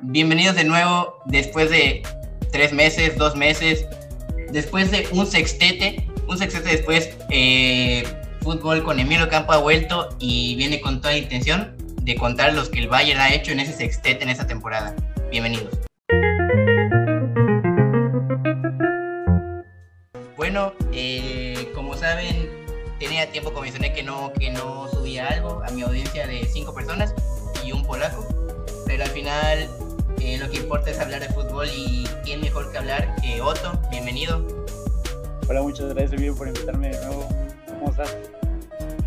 bienvenidos de nuevo después de tres meses, dos meses, después de un sextete, un sextete después, eh, fútbol con Emilio Campo ha vuelto y viene con toda la intención de contar los que el Bayern ha hecho en ese sextete en esta temporada. Bienvenidos. Bueno, eh, como saben, tenía tiempo que mencioné que no, que no subía algo a mi audiencia de cinco personas y un polaco, pero al final eh, lo que importa es hablar de fútbol y quién mejor que hablar que Otto. Bienvenido. Hola, muchas gracias, Emilio, por invitarme de nuevo. ¿Cómo estás?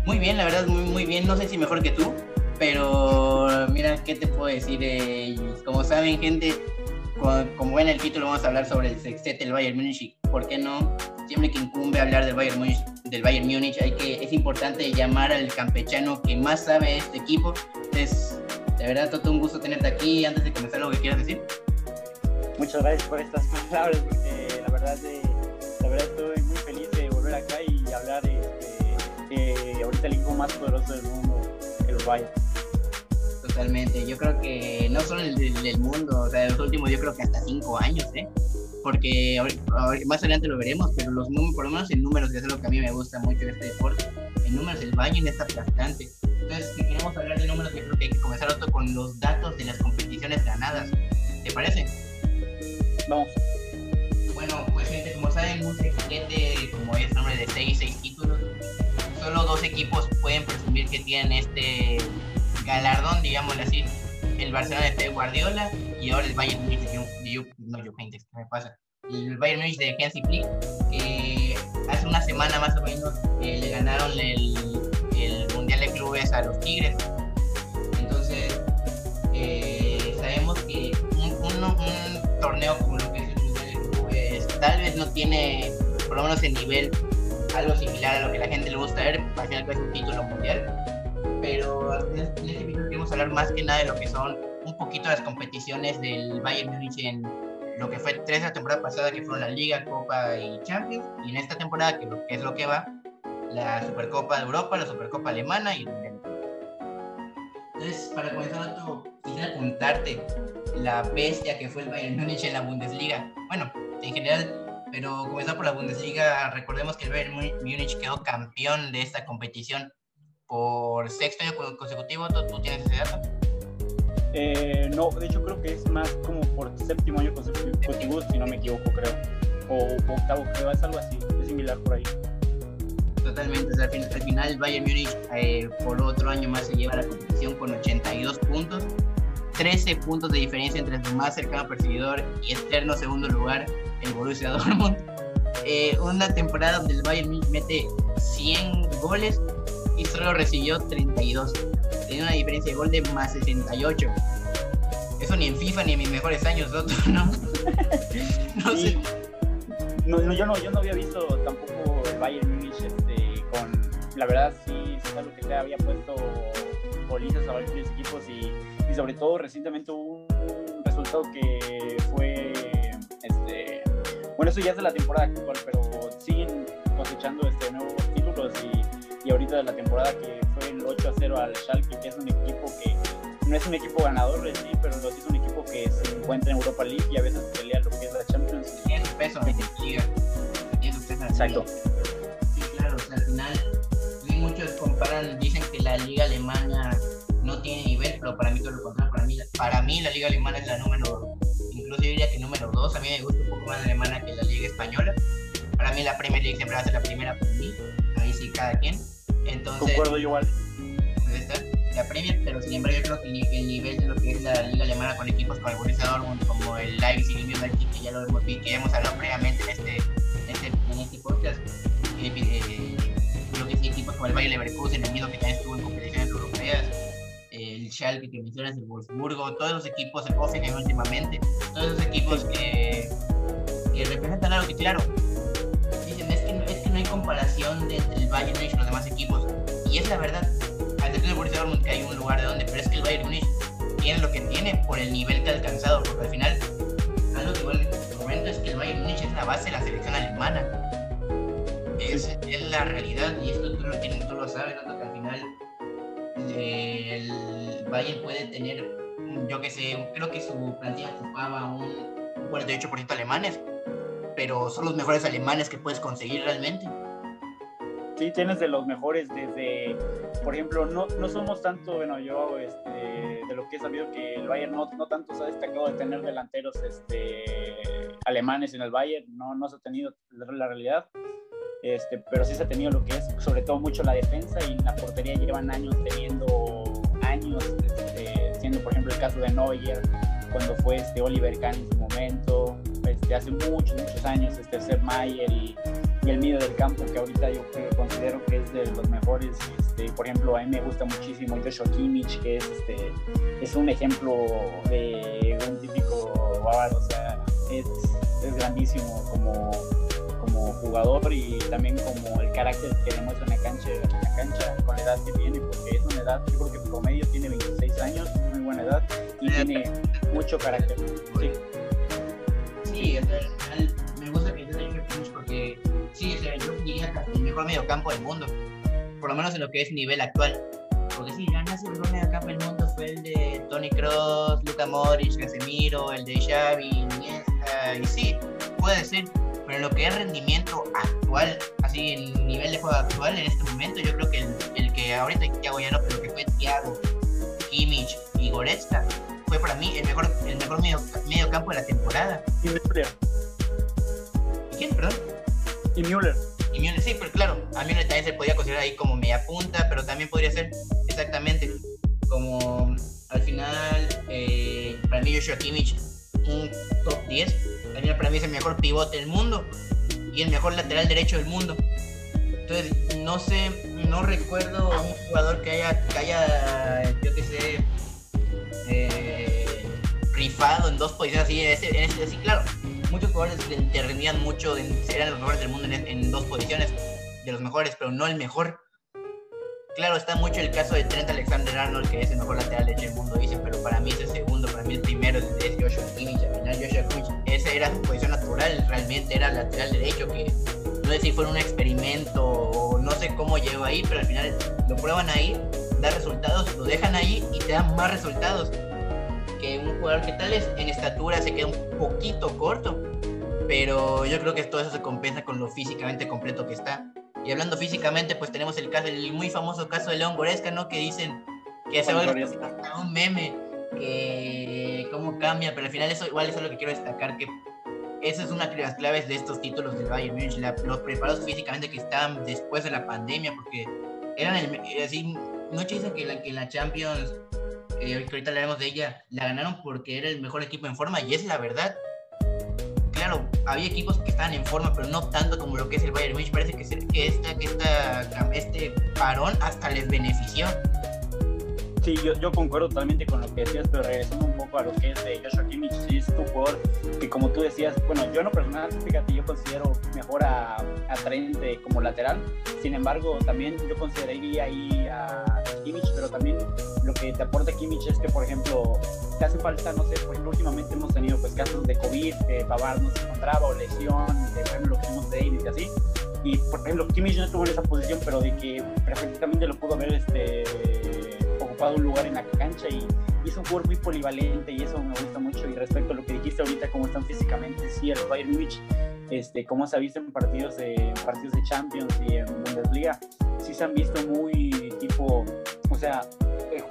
Muy bien, la verdad, muy, muy bien. No sé si mejor que tú, pero mira, ¿qué te puedo decir? Eh, como saben, gente, como, ven el título, vamos a hablar sobre el sextete del Bayern Múnich ¿por qué no? Siempre que incumbe hablar del Bayern Múnich, del Bayern Múnich hay que, es importante llamar al campechano que más sabe de este equipo. Es de verdad, todo un gusto tenerte aquí. Antes de comenzar, ¿lo que quieras decir? Muchas gracias por estas palabras, porque la verdad, de, la verdad estoy muy feliz de volver acá y hablar de, de ahorita el equipo más poderoso del mundo, el Bayern. Totalmente, yo creo que no solo el del, mundo, o sea, los últimos yo creo que hasta cinco años, ¿eh? porque más adelante lo veremos, pero los números, por lo menos en números, que es lo que a mí me gusta mucho de este deporte, en números el Bayern es aplastante. Entonces, si queremos hablar de números, yo creo que hay con los datos de las competiciones ganadas. ¿Te parece? Vamos. Bueno, pues gente, como saben, un sextete como es nombre de 6, 6 títulos, solo dos equipos pueden presumir que tienen este galardón, digámoslo así. El Barcelona de Pep Guardiola y ahora el Bayern Munich de, no, Juventus, ¿qué me pasa? El Bayern Munich de Hansi Flick, que hace una semana más o menos eh, le ganaron el, el, Mundial de Clubes a los Tigres. Un, torneo como lo que es el Clubes tal vez no tiene, por lo menos el nivel, algo similar a lo que la gente le gusta ver, al final es un título mundial. Pero en este video queremos hablar más que nada de lo que son un poquito las competiciones del Bayern Munich en lo que fue tres la temporada pasada, que fueron la Liga, Copa y Champions, y en esta temporada, que, es lo que va, la Supercopa de Europa, la Supercopa Alemana y el. Entonces, para comenzar, quisiera contarte la bestia que fue el Bayern Munich en la Bundesliga. Bueno, en general, pero comenzar por la Bundesliga, recordemos que el Bayern Munich quedó campeón de esta competición por sexto año consecutivo. ¿Tú, tienes ese dato? Eh, no, de hecho creo que es más como por séptimo año consecutivo, si no me equivoco, creo. O, octavo, creo, es algo así, es similar por ahí. Totalmente, al, final, al final Bayern Múnich eh, por otro año más se lleva la competición con 82 puntos, 13 puntos de diferencia entre el más cercano perseguidor y eterno segundo lugar, el Borussia Dortmund. Eh, una temporada donde el Bayern Múnich mete 100 goles y solo recibió 32 tenía una diferencia de gol de más 68. Eso ni en FIFA ni en mis mejores años, ¿no? no sé. No, yo, no, yo no había visto tampoco el Bayern Munich este, con. La verdad, sí, sí lo que se había puesto bolizas a varios equipos y, y, sobre todo recientemente hubo un resultado que fue. Este, bueno, eso ya es de la temporada actual, pero siguen cosechando este, nuevos títulos y, y ahorita de la temporada que fue el 8 a 0 al Schalke, que es un equipo que no es un equipo ganador, sí, pero sí es un equipo que se encuentra en Europa League y a veces pelea lo que es la Champions. Tiene peso en liga. Exacto. Sí, claro, al final comparan, dicen que la liga alemana no tiene nivel, pero para mí todo lo contrario, para mí, para mí la liga alemana es la número, incluso yo diría que número 2, a mí me gusta un poco más la alemana que la liga española. Para mí la Premier League siempre va a ser la primera por mí, ahí sí cada quien. Entonces, Concuerdo igual. la Premier, pero sin embargo yo creo que el, nivel de lo que es la liga alemana con equipos como el Borussia Dortmund, como el Leipzig, el Leipzig, que ya lo hemos visto, que hemos hablado previamente en este, Bayern Leverkusen, el mismo que también estuvo en competiciones europeas, el Schalke que mencionas, el Wolfsburgo, todos los equipos, el Hoffenheim últimamente, todos esos equipos que, que representan algo que claro, dicen es que, es que no hay comparación de, entre el Bayern Munich y los demás equipos, y es la verdad, al decir el Borussia Dortmund que hay un lugar de donde, pero es que el Bayern Munich tiene lo que tiene por el nivel que ha alcanzado, porque al final, algo que igual comento es que el Bayern Munich es la base de la selección alemana. Es, la realidad y esto tú lo, tú lo sabes, ¿no? que al final el Bayern puede tener yo que sé, creo que su plantilla ocupaba un 48% alemanes, pero son los mejores alemanes que puedes conseguir realmente. Sí, tienes de los mejores desde, por ejemplo, no, no somos tanto, bueno, yo este, de lo que he sabido que el Bayern no, no tanto se ha destacado de tener delanteros este, alemanes en el Bayern, no, no se ha tenido la realidad, este, pero sí se ha tenido lo que es sobre todo mucho la defensa y la portería llevan años teniendo años, este, siendo por ejemplo el caso de Neuer, cuando fue este Oliver Kahn en su momento, este, hace muchos, muchos años, este Sepp Mayer y, el medio del campo, que ahorita yo considero que es de los mejores. Este, por ejemplo, a mí me gusta muchísimo Joshua Kimmich, que es, este, es un ejemplo de un típico bávaro, o sea, es grandísimo como, como jugador y también como el carácter que demuestra en la cancha, en la cancha con la edad que tiene, porque es una edad, yo creo que promedio tiene 26 años, muy buena edad, y tiene mucho carácter. Sí, sí me gusta que estés porque sí, yo diría el mejor mediocampo del mundo, por lo menos en lo que es nivel actual. Porque sí, ya nace el mejor mediocampo del mundo fue el de Tony Cross, Luka Modric, Casemiro, el de Xavi, Iniesta, y sí, puede ser, pero lo que es rendimiento actual, así el nivel de juego actual en este momento, yo creo que el, el que ahorita Thiago ya no, pero que fue Thiago, Kimmich y Goretzka, fue para mí el mejor, el mejor medio, medio campo de la temporada. Y Müller. ¿Y quién, perdón? Y Müller. Y Müller, sí, pero claro, a Müller también se podía considerar ahí como media punta, pero también podría ser exactamente como al final, eh, para mí Joshua Kimmich, un top 10, también para mí es el mejor pivote del mundo y el mejor lateral derecho del mundo. Entonces, no sé, no recuerdo a un jugador que haya, que haya yo qué sé, eh, rifado en dos posiciones así, en ese, así, claro. Muchos jugadores te rendían mucho, eran los mejores del mundo en, en, dos posiciones, de los mejores, pero no el mejor. Claro, está mucho el caso de Trent Alexander Arnold, que es el mejor lateral derecho del mundo, dicen, pero para mí era su posición natural, realmente era lateral derecho, que no sé si fue un experimento o no sé cómo llegó ahí, pero al final lo prueban ahí, da resultados, lo dejan ahí y te dan más resultados que un jugador que tal vez en estatura se queda un poquito corto, pero yo creo que todo eso se compensa con lo físicamente completo que está. Y hablando físicamente, pues tenemos el caso, el muy famoso caso de León Goresca, ¿no? Que dicen que se va a un meme, que cómo cambia, pero al final eso igual eso es lo que quiero destacar, que esa es una de las claves de estos títulos del Bayern Munich, los preparados físicamente que estaban después de la pandemia, porque eran el, así, muchos dicen que la, la Champions, eh, que ahorita hablaremos de ella, la ganaron porque era el mejor equipo en forma, y es la verdad. Claro, había equipos que estaban en forma, pero no tanto como lo que es el Bayern Munich. Parece que, que, esta, que este parón hasta les benefició. Sí, yo, yo, concuerdo totalmente con lo que decías, pero regresando un poco a lo que es de Joshua Kimmich, sí es un jugador que como tú decías, bueno, yo en lo personal, fíjate, yo considero mejor a, a Trent como lateral, sin embargo, también yo consideraría ahí a Kimmich, pero también lo que te aporta Kimmich es que, por ejemplo, te hace falta, no sé, ejemplo, últimamente hemos tenido pues casos de COVID, que Pavard no se encontraba, o lesión, de, por ejemplo, lo que vimos de Davis y así, y por ejemplo, Kimmich no estuvo en esa posición, pero de que perfectamente lo pudo haber este ocupado un lugar en la cancha y, y es un jugador muy polivalente y eso me gusta mucho. Y respecto a lo que dijiste ahorita, cómo están físicamente, sí, el Bayern Munich, este, cómo se ha visto en partidos de, partidos de Champions y en Bundesliga, sí se han visto muy tipo, o sea,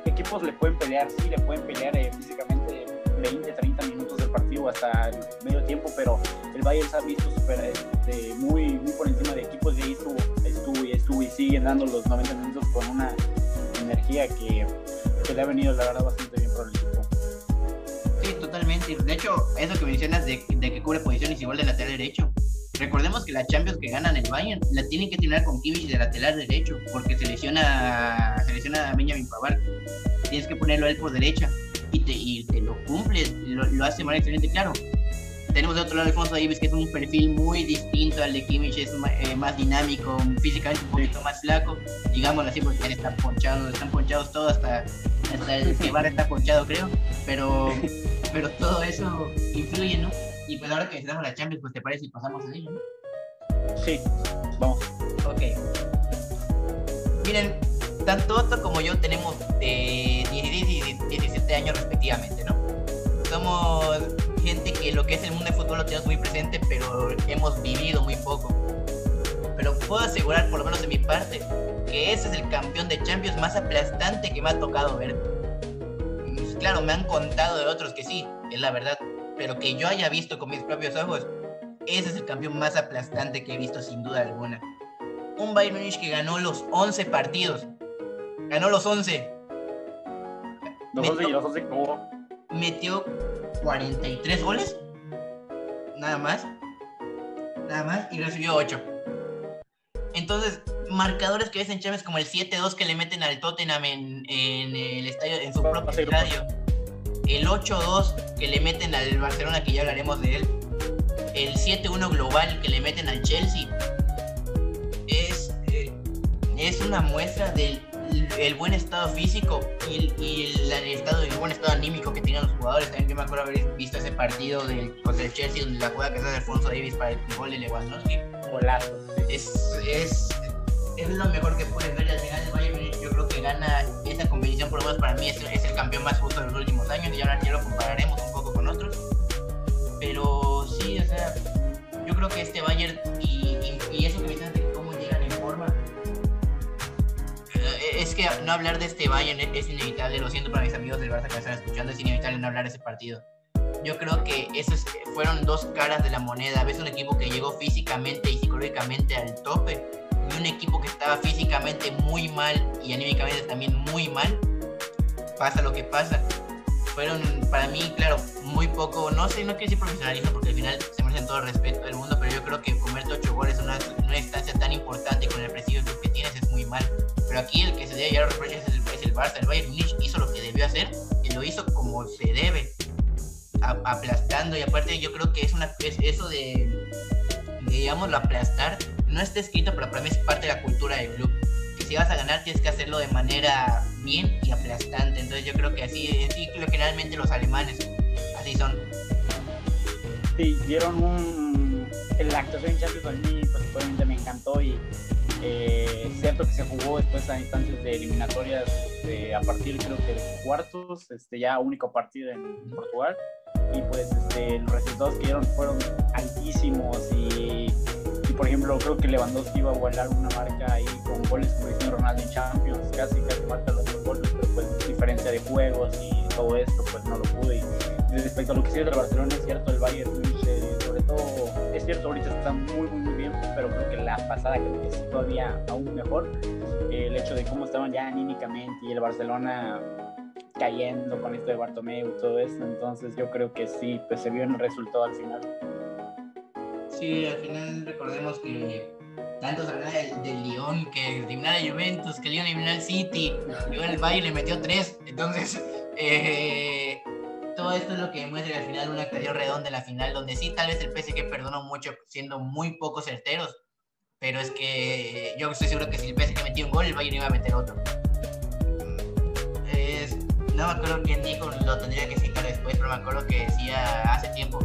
equipos le pueden pelear, sí, le pueden pelear eh, físicamente 20, 30 minutos del partido hasta el medio tiempo, pero el Bayern se ha visto super, este, muy, muy por encima de equipos y ahí estuvo, estuvo y estuvo y siguen dando los 90 minutos con una energía que, que, le ha venido la verdad bastante bien por el equipo. Sí, totalmente. De hecho, eso que mencionas de, de que cubre posiciones igual de lateral derecho. Recordemos que la Champions que ganan el Bayern la tienen que tener con Kimmich de lateral derecho porque se lesiona, a Benjamin Pavard. Tienes que ponerlo a él por derecha y te, y te lo cumple, lo, lo hace más excelente, claro. Tenemos de otro lado Alfonso Davis, que es un perfil muy distinto al de Kimmich, es más, eh, más dinámico, físicamente un poquito más flaco, digámoslo así, porque están ponchados, están ponchados todos, hasta, hasta el Guevara está ponchado, creo, pero, pero todo eso influye, ¿no? Y pues ahora que necesitamos la Champions, pues te parece si pasamos a ello, ¿no? Sí, vamos. Ok. Miren, tanto Otto como yo tenemos de 16 y 17 este año respectivamente, ¿no? Somos gente que lo que es el mundo de fútbol lo tenemos muy presente, pero hemos vivido muy poco. Pero puedo asegurar, por lo menos de mi parte, que ese es el campeón de Champions más aplastante que me ha tocado ver. Pues, claro, me han contado de otros que sí, es la verdad, pero que yo haya visto con mis propios ojos, ese es el campeón más aplastante que he visto sin duda alguna. Un Bayern Munich que ganó los 11 partidos. Ganó los 11. Los 11 y los 11 como metió 43 goles, nada más, nada más, y recibió 8. Entonces, marcadores que ves en Champions como el 7-2 que le meten al Tottenham en, el estadio, en su propio estadio, el 8-2 que le meten al Barcelona, que ya hablaremos de él, el 7-1 global que le meten al Chelsea, es, eh, es una muestra del el buen estado físico y, el, estado, el buen estado anímico que tenían los jugadores. También yo me acuerdo haber visto ese partido del, contra el Chelsea donde la juega que hace Alfonso Davis para el gol de Lewandowski. Golazo. Es, es, es lo mejor que puedes ver al final del Bayern Yo creo que gana esa competición, por lo menos para mí es, es el campeón más justo de los últimos años y ahora ya lo compararemos un poco con otros. Pero sí, o sea, yo creo que este Bayern y, y eso que me no hablar de este Bayern es inevitable, lo siento para mis amigos del Barça que están escuchando, es inevitable no hablar de ese partido. Yo creo que esos fueron dos caras de la moneda. Ves un equipo que llegó físicamente y psicológicamente al tope y un equipo que estaba físicamente muy mal y anímicamente también muy mal. Pasa lo que pasa. Fueron para mí, claro, muy poco, no sé, no quiero decir profesionalismo porque al final se merecen todo el respeto del mundo, pero yo creo que comerte ocho goles en una, una instancia tan importante con el prestigio que tienes es muy mal. Pero aquí el que se debe llevar reproches es el, es el Barça. El Bayern Munich hizo lo que debió hacer y lo hizo como se debe, aplastando. Y aparte, yo creo que es una es eso de, digamos, lo aplastar no está escrito, pero para mí es parte de la cultura del club. Que si vas a ganar, tienes que hacerlo de manera bien y aplastante. Entonces, yo creo que así, así lo generalmente los alemanes así son. Sí, dieron un. La actuación en Champions a mí, pues, me encantó y eh, cierto que se jugó después a instancias de eliminatorias este, a partir creo que de cuartos, este, ya único partido en Portugal. Y pues este, los resultados que dieron fueron altísimos y, por ejemplo creo que Lewandowski iba a igualar una marca ahí con goles como Cristiano Ronaldo en Champions, casi casi marca los dos goles, pero pues diferencia de juegos y todo esto pues no lo pude. Y respecto a lo que sigue el Barcelona es cierto, el Bayern es cierto ahorita está muy muy muy bien, pero creo que la pasada creo que es todavía aún mejor. el hecho de cómo estaban ya anímicamente y el Barcelona cayendo con esto de Bartomeu y todo eso, entonces yo creo que sí, pues se vio en el resultado al final. Sí, al final recordemos que tanto se habla del, del Lyon, que eliminó a Juventus, que Lyon eliminó al City, luego el Bayern le metió tres, entonces eh, todo esto es lo que demuestra al final una actuación redonda en la final, donde sí, tal vez el PSG perdonó mucho siendo muy poco certeros, pero es que yo estoy seguro que si el PSG metía un gol, el Bayern iba a meter otro. no me acuerdo quién dijo, lo tendría que citar después, pero me acuerdo que decía hace tiempo,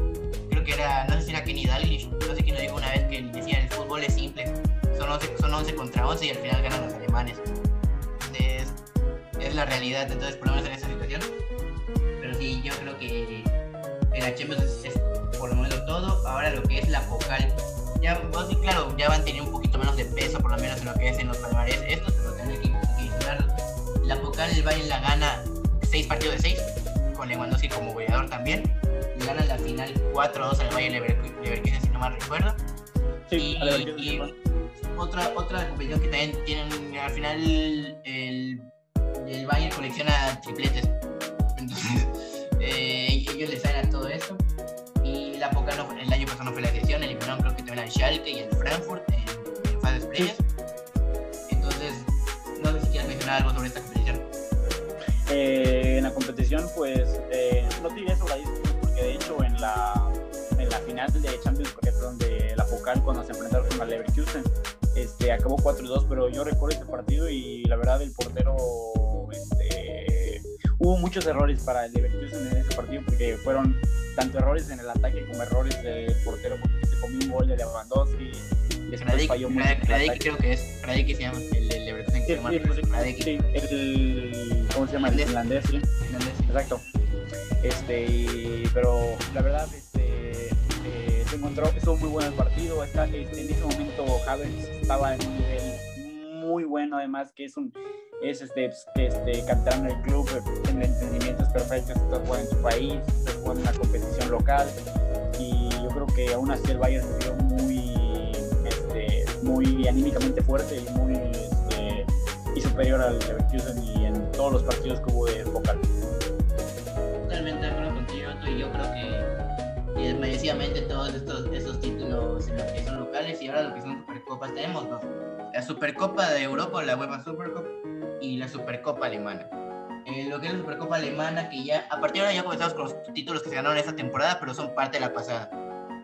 creo que era, no sé si era Kenny Dalglish, no sé quién lo dijo una vez, que decía, el fútbol es simple, son 11, son 11 contra 11 y al final ganan los alemanes. Es, es la realidad, entonces por lo menos en esa situación y yo creo que en la Champions es, por lo menos todo. Ahora lo que es la focal, ya, claro, ya van a tener un poquito menos de peso, por lo menos en lo que es en los palmares. Esto se lo tienen que, que La focal, el Bayern la gana 6 partidos de 6, con Lewandowski como goleador también. Gana la final 4-2 al Bayern Leverkusen, si no mal recuerdo. Sí, y, otra, otra competición que también tienen al final el, el Bayern colecciona tripletes. Eh, ellos les salen a todo eso. Y la Poca no, el año pasado no fue la excepción, eliminaron creo que también al Schalke y al Frankfurt en, en fases previas. Entonces, no sé si quieres mencionar algo sobre esta competición. Eh, en la competición, pues, eh, no te diré sobre porque de hecho en la, en la final de Champions, por ejemplo, donde la Pocal cuando se enfrentaron con el Leverkusen, este, acabó 4-2, pero yo recuerdo este partido y la verdad el portero hubo muchos errores para el Leverkusen en ese partido porque fueron tanto errores en el ataque como errores del portero porque se comió un gol de Lewandowski. Después falló mucho. creo que es, que se llama el, Leverkusen se llama. el, ¿Cómo se llama? El finlandés, sí. Exacto. Este, pero la verdad, este, eh, se encontró, estuvo muy bueno el partido. Está, en ese momento Havertz estaba en un nivel muy bueno, además que es un es este, este capitán del club, en el entendimiento es perfecto, está jugando en su país, está jugando en una competición local y yo creo que aún así el Bayern se vio muy, este, muy anímicamente fuerte y muy este, y superior al Leverkusen y en todos los partidos que hubo de vocal. Totalmente de acuerdo contigo, y yo creo que merecidamente todos estos, estos títulos en lo que son locales y ahora lo que son supercopas tenemos dos. La Supercopa de Europa, la UEFA Supercopa y la Supercopa Alemana. Eh, lo que es la Supercopa Alemana, que ya, a partir de ahora ya comenzamos con los títulos que se ganaron esta temporada, pero son parte de la pasada.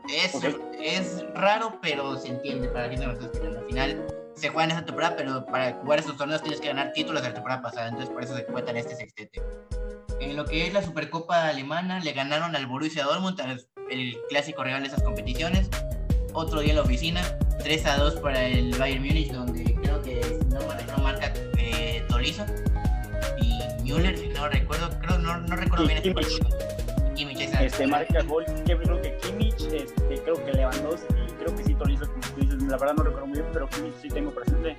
Es, es raro, pero se entiende para que nos está Al final se juega en esta temporada, pero para jugar esos torneos tienes que ganar títulos de la temporada pasada, entonces por eso se cuentan este sextete. En lo que es la Supercopa Alemana, le ganaron al Borussia Dortmund, el clásico rival de esas competiciones. Otro día en la oficina, 3 a 2 para el Bayern Múnich, donde creo que no me marca Tolizo y Müller, si no recuerdo, creo, no, no recuerdo bien Kimmich. este Kimmich, este marca gol, que creo que Kimmich, este, creo que Lewandowski, creo que sí Tolizo, como tú dices, la verdad no recuerdo muy bien, pero Kimmich sí tengo presente,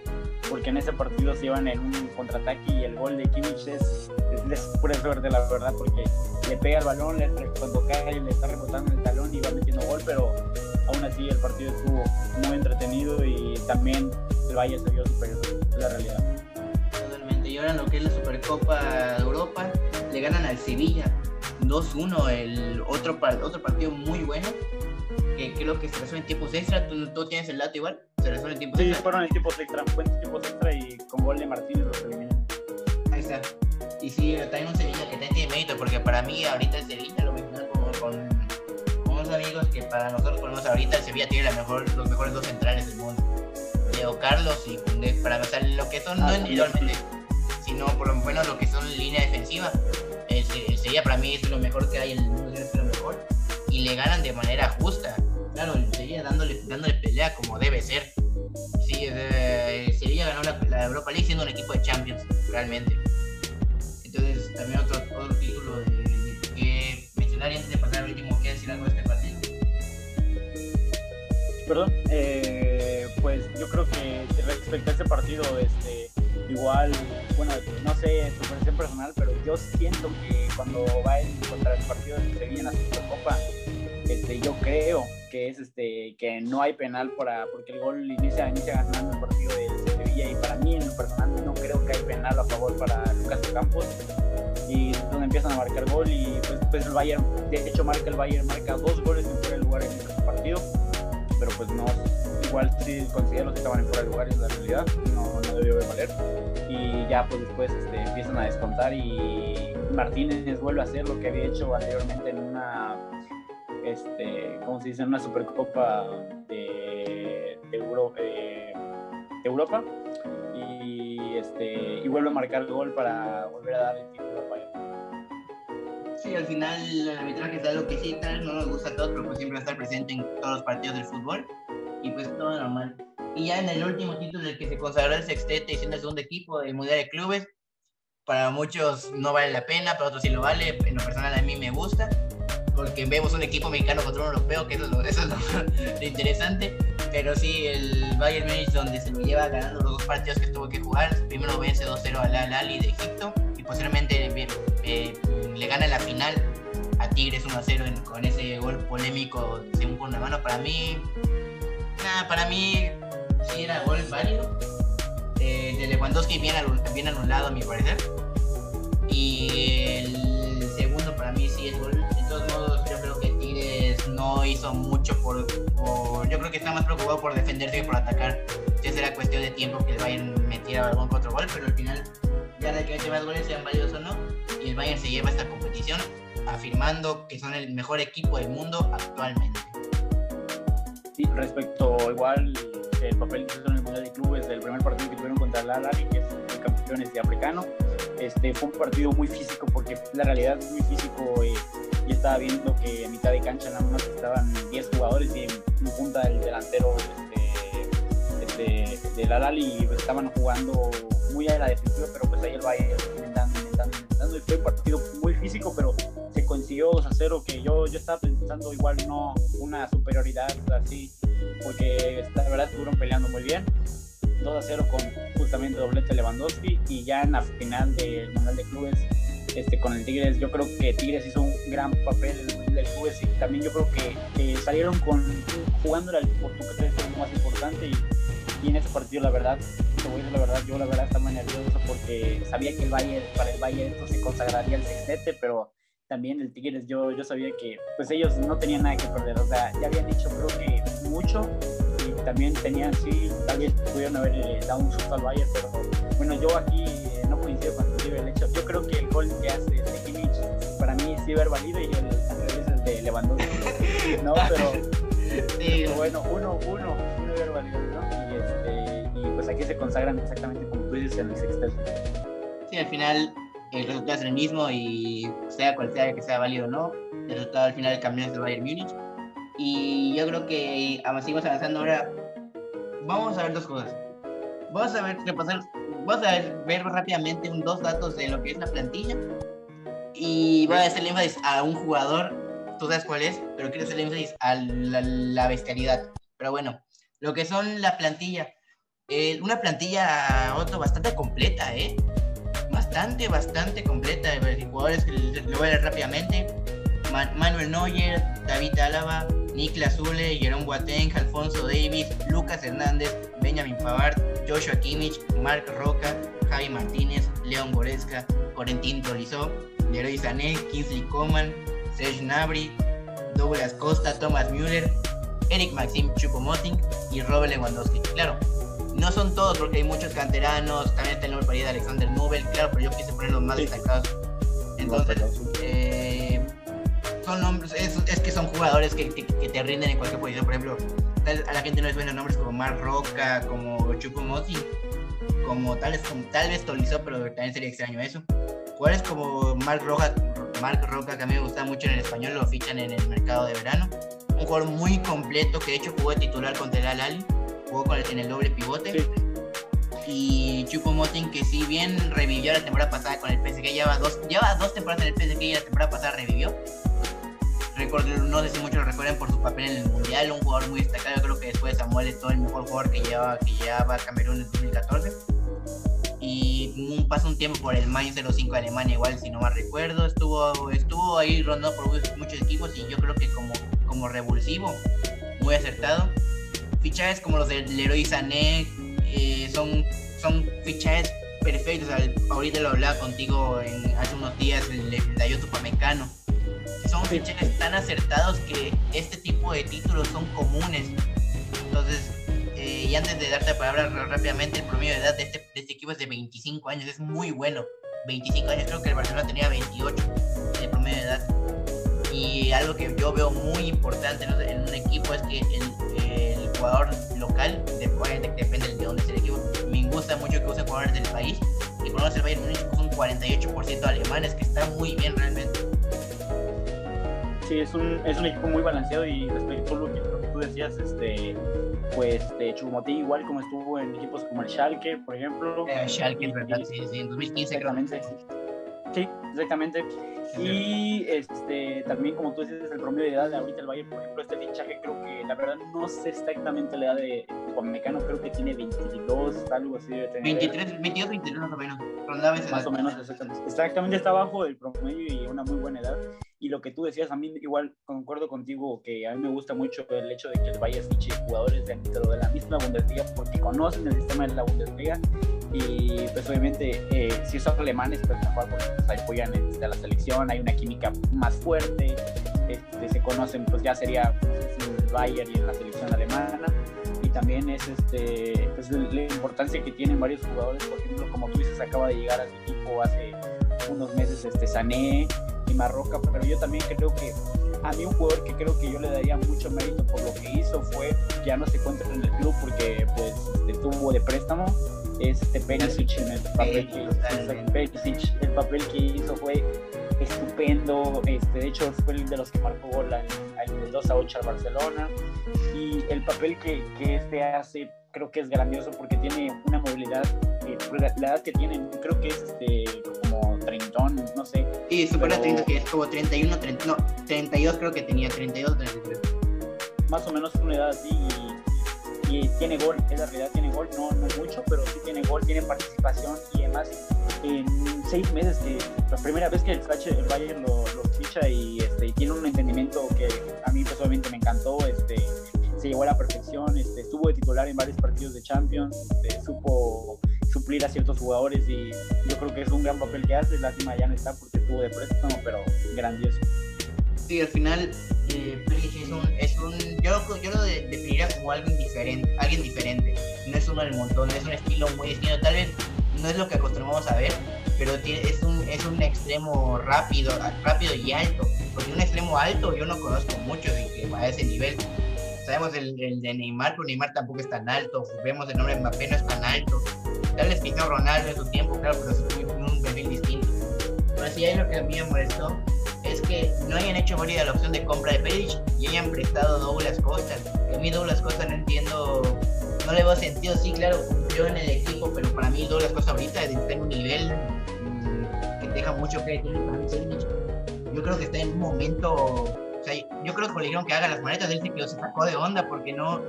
porque en ese partido se iban en un contraataque y el gol de Kimmich es, es, es pura suerte, la verdad, porque le pega el balón, le, cuando cae le está rebotando el talón y va metiendo gol, pero aún así el partido estuvo muy entretenido y también el Valle se vio superior, es la realidad y ahora en lo que es la Supercopa de Europa, le ganan al Sevilla 2-1, el otro, otro partido muy bueno, que creo que se resuelve en tiempos extra, ¿Tú, tú tienes el dato igual, se resuelve en tiempos sí, extra. Sí, fueron en tiempos extra, fue en tiempos extra y con gol de Martínez los eliminan. Ahí está. Y sí, también un Sevilla que también tiene mérito, porque para mí ahorita el Sevilla lo menciono como con, amigos que para nosotros ponemos ahorita el Sevilla tiene la mejor, los mejores dos centrales del mundo. Leo Carlos y para o sea, lo que son ah, no individualmente sino por lo menos lo que son línea defensiva. El, Sevilla para mí es lo mejor que hay en el mundo, es lo mejor. Y le ganan de manera justa. Claro, el Sevilla dándole, dándole pelea como debe ser. Sí, el Sevilla ganó la, Europa League siendo un equipo de Champions, realmente. Entonces, también otro, otro título de, que mencionar antes de pasar al último, ¿qué decir algo de este? Perdón, eh, pues yo creo que respecto a este partido, este, igual, bueno, no sé tu percepción personal, pero yo siento que cuando va en contra el partido de Sevilla en la Supercopa, este, yo creo que es este que no hay penal para porque el gol inicia, inicia ganando el partido de Sevilla y para mí en lo personal no creo que hay penal a favor para Lucas Campos y donde empiezan a marcar gol y pues, pues, el Bayern de hecho marca el Bayern marca dos goles en fuera de lugar en el partido pero pues no igual sí considero que estaban en fuera de lugar en la realidad no, no debió de valer. Y ya pues después este, empiezan a descontar y Martínez vuelve a hacer lo que había hecho anteriormente en una este ¿cómo se dice? en una supercopa de, eh, Europa. Y este y vuelve a marcar el gol para volver a dar el título a Bayern Sí, al final el arbitraje es algo que sí, tal, no nos gusta todo, pero pues siempre va a estar presente en todos los partidos del fútbol y pues todo normal. Y ya en el último título del que se consagró el sextete y siendo el segundo equipo del Mundial de Clubes, para muchos no vale la pena, para otros sí lo vale. En lo personal a mí me gusta, porque vemos un equipo mexicano contra un europeo, que eso es lo, eso es lo, interesante. Pero sí, el Bayern Munich donde se lo lleva ganando los dos partidos que tuvo que jugar. Primero vence 2-0 al Al Ali de Egipto posteriormente eh, le gana la final a Tigres 1-0 con ese gol polémico según por una mano. Para mí, nada, para mí sí era gol válido. Eh, de Lewandowski bien, bien anulado a mi parecer. Y el segundo para mí sí es gol. De todos modos, yo creo que Tigres no hizo mucho por, Yo creo que está más preocupado por defenderse que por atacar. Entonces era cuestión de tiempo que el Bayern metiera algún contra gol, pero al final ya de que más goles sean válidos o no. Y el Bayern se lleva esta competición afirmando que son el mejor equipo del mundo actualmente. Sí, respecto igual el papel que en el Mundial de Clubes del primer partido que tuvieron contra el Al que es el campeón de africano. Este, fue un partido muy físico porque la realidad es muy físico y, estaba viendo que a mitad de cancha nada más estaban 10 jugadores y en, punta del delantero este, del Al y estaban jugando muy a la defensiva, pero pues ahí el Bayern intentando, intentando, intentando. Y fue un partido muy físico, pero se consiguió 2 a 0, que yo, yo estaba pensando igual no una superioridad así, porque la verdad estuvieron peleando muy bien. 2 a 0 con justamente doblete Lewandowski y ya en la final del Mundial de Clubes este, con el Tigres. Yo creo que Tigres hizo un gran papel en el Mundial de Clubes y también yo creo que, salieron con jugando al Portugués, lo más importante. Y, en ese partido, la verdad, te voy a decir la verdad, yo la verdad estaba nervioso porque sabía que el Bayern, para el Bayern esto se consagraría el sextete, pero también el Tigres, yo, yo sabía que pues ellos no tenían nada que perder, o sea, ya habían hecho creo que mucho y también tenían, sí, tal vez pudieron haber eh, dado un susto al Bayern, pero bueno, yo aquí eh, no coincido con el hecho, yo creo que el gol que hace de Kimmich para mí sí haber valido y el, de Lewandowski, ¿no? Pero, bueno, uno, uno, uno haber pues aquí se consagran exactamente como tú dices en el sexteto. Sí, al final el resultado es el mismo y sea cual sea que sea válido o no, el resultado al final del campeón es el Bayern Múnich. Y yo creo que seguimos avanzando ahora. Vamos a ver dos cosas. Vamos a ver, repasar, vamos a ver, ver rápidamente un, dos datos de lo que es la plantilla. Y voy a hacer énfasis a un jugador, tú sabes cuál es, pero quiero hacer énfasis a la, bestialidad. Pero bueno, lo que son la plantilla. Eh, una plantilla, otro, bastante completa, ¿eh? bastante, bastante completa de jugadores que le voy a leer rápidamente. Manuel Neuer, David Álava, Niklas Zule, Jerome Boateng, Alfonso Davis, Lucas Hernández, Benjamin Pavard, Joshua Kimmich, Mark Roca, Javi Martínez, León Goretzka, Corentín Tolizó, Leroy Sané, Kingsley Coman, Serge Nabri, Douglas Costa, Thomas Müller, Eric Maxim Chupomoting y Robert Lewandowski. Claro, no son todos porque hay muchos canteranos, también está el nombre de Alexander Nubel, claro, pero yo quise poner los más destacados. Entonces, eh, son nombres, es, que son jugadores que, te rinden en cualquier posición. Por ejemplo, a la gente no les suenan nombres como Mark Roca, como Chupo Motti, como tal, como tal vez Tolizó, pero también sería extraño eso. Jugadores como Mark Roca, Mark Roca, que a mí me gusta mucho en el español, lo fichan en el mercado de verano. Un jugador muy completo que de hecho jugó de titular contra el Al jugó con el, en el doble pivote. Y Chupo Motin, que si bien revivió la temporada pasada con el PSG, lleva dos, lleva dos temporadas en el PSG y la temporada pasada revivió. Recuerdo, no sé si muchos lo recuerdan por su papel en el Mundial, un jugador muy destacado. Yo creo que después de Samuel es todo el mejor jugador que llevaba, que llevaba Camerún en 2014. Y un, pasó un tiempo por el Mainz 05 de Alemania, igual si no mal recuerdo. Estuvo, estuvo ahí rondando por muchos equipos y yo creo que como, como revulsivo, muy acertado fichajes como los del Leroy Sané eh, son, son fichajes perfectos. ahorita lo hablaba contigo en, hace unos días, el, el Dayoto Pamecano. Son fichajes tan acertados que este tipo de títulos son comunes. Entonces, eh, y antes de darte la palabra rápidamente, el promedio de edad de este, de este equipo es de 25 años, es muy bueno. 25 años, creo que el Barcelona tenía 28 de promedio de edad. Y algo que yo veo muy importante en un equipo es que el, jugador local, depende de dónde es el equipo. Me gusta mucho que usen jugadores del país y por lo menos el Bayern Múnich es un 48% alemanes, que está muy bien realmente. Sí, es un, es un equipo muy balanceado y respecto a lo que, tú decías, este, pues de Chumotí, igual como estuvo en equipos como el Schalke, por ejemplo. Eh, Schalke, es verdad, sí, sí, en 2015 exactamente. Sí, exactamente. Y este, también, como tú dices, el promedio de edad de ahorita el Bayern, por ejemplo, este fichaje creo que la verdad no sé exactamente la edad de Mecano, creo que tiene 22, algo así. Debe tener 23, 22, 23 más o menos. Más o menos, exactamente. Exactamente está abajo del promedio y una muy buena edad. Y lo que tú decías, a mí igual concuerdo contigo que a mí me gusta mucho el hecho de que el Bayern fiche jugadores dentro de la misma Bundesliga porque conocen el sistema de la Bundesliga y pues obviamente eh, si son alemanes pues mejor pues, apoyan a la selección, hay una química más fuerte, este, se conocen pues ya sería pues, el Bayern y en la selección alemana. Y también es este pues, la importancia que tienen varios jugadores, por ejemplo como tú dices acaba de llegar a su equipo hace unos meses este Sané y Marroca, pero yo también creo que a mí un jugador que creo que yo le daría mucho mérito por lo que hizo fue ya no se encuentra en el club porque pues estuvo de préstamo este Perisic en el papel que hizo, el papel que hizo fue estupendo este de hecho fue el de los que marcó gol el 2 a 8 al Barcelona y el papel que, que este hace creo que es grandioso porque tiene una movilidad la, edad que tienen, creo que es este treintón, no sé. Sí, supera 30, que es como 31, 30, no, 32 creo que tenía, 32, 33. Más o menos una edad así y, tiene gol, es la realidad, tiene gol, no, no mucho, pero sí tiene gol, tiene participación y además en seis meses, que la primera vez que el, el Bayern lo, lo ficha y, este, tiene un entendimiento que a mí personalmente me encantó, este, se llegó a la perfección, este, estuvo de titular en varios partidos de Champions, este, supo suplir a ciertos jugadores y yo creo que es un gran papel que hace, lástima ya no está porque estuvo de préstamo, pero grandioso. Sí, al final eh, es un, es un yo, yo lo definiría como algo diferente, alguien diferente, no es uno del montón, es un estilo muy distinto, tal vez no es lo que acostumbramos a ver, pero es un, es un extremo rápido, rápido y alto, porque un extremo alto yo no conozco mucho de que va a ese nivel, Sabemos el, de Neymar, pero Neymar tampoco es tan alto. Vemos el nombre de Mbappé, no es tan alto. Tal vez Cristiano Ronaldo en su tiempo, claro, pero es un perfil distinto. Pero sí, ahí lo que a mí me molestó es que no hayan hecho válida la opción de compra de Perich y hayan prestado Douglas Costa. a mí Douglas Costa no entiendo, no le veo sentido. Sí, claro, yo en el equipo, pero para mí Douglas Costa ahorita está en un nivel mm, que deja mucho que Yo creo que está en un momento o sea, yo creo que le dijeron que haga las maletas, él se se sacó de onda porque no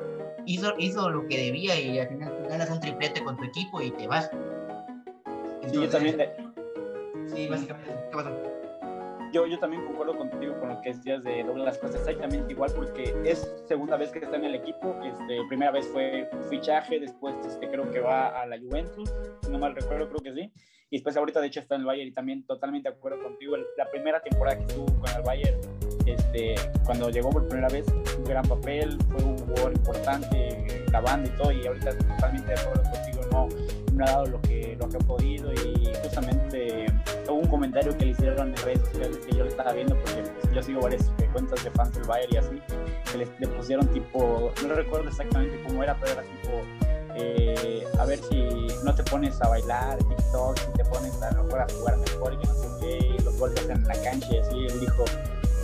hizo, hizo lo que debía y al final ganas un triplete con tu equipo y te vas. sí, yo también. Sí, básicamente. ¿Qué pasó? Yo, yo también concuerdo contigo con lo que decías de Douglas Costa, exactamente igual, porque es segunda vez que está en el equipo. Este, primera vez fue fichaje, después este, creo que va a la Juventus, si no mal recuerdo, creo que sí. Y después, ahorita, de hecho, está en el Bayern y también totalmente de acuerdo contigo. La primera temporada que estuvo con el Bayern este, cuando llegó por primera vez, un gran papel, fue un jugador importante, y todo, y ahorita totalmente de acuerdo contigo, no, no ha dado lo que, lo que ha podido, y justamente hubo un comentario que le hicieron en redes sociales que yo le estaba viendo, porque yo sigo varias cuentas de fans del Bayern y así, que le, pusieron tipo, no recuerdo exactamente cómo era, pero era tipo, eh, a ver si no te pones a bailar TikTok, si te pones a, a jugar mejor y que no sé qué, los golpes en la cancha y así, él dijo,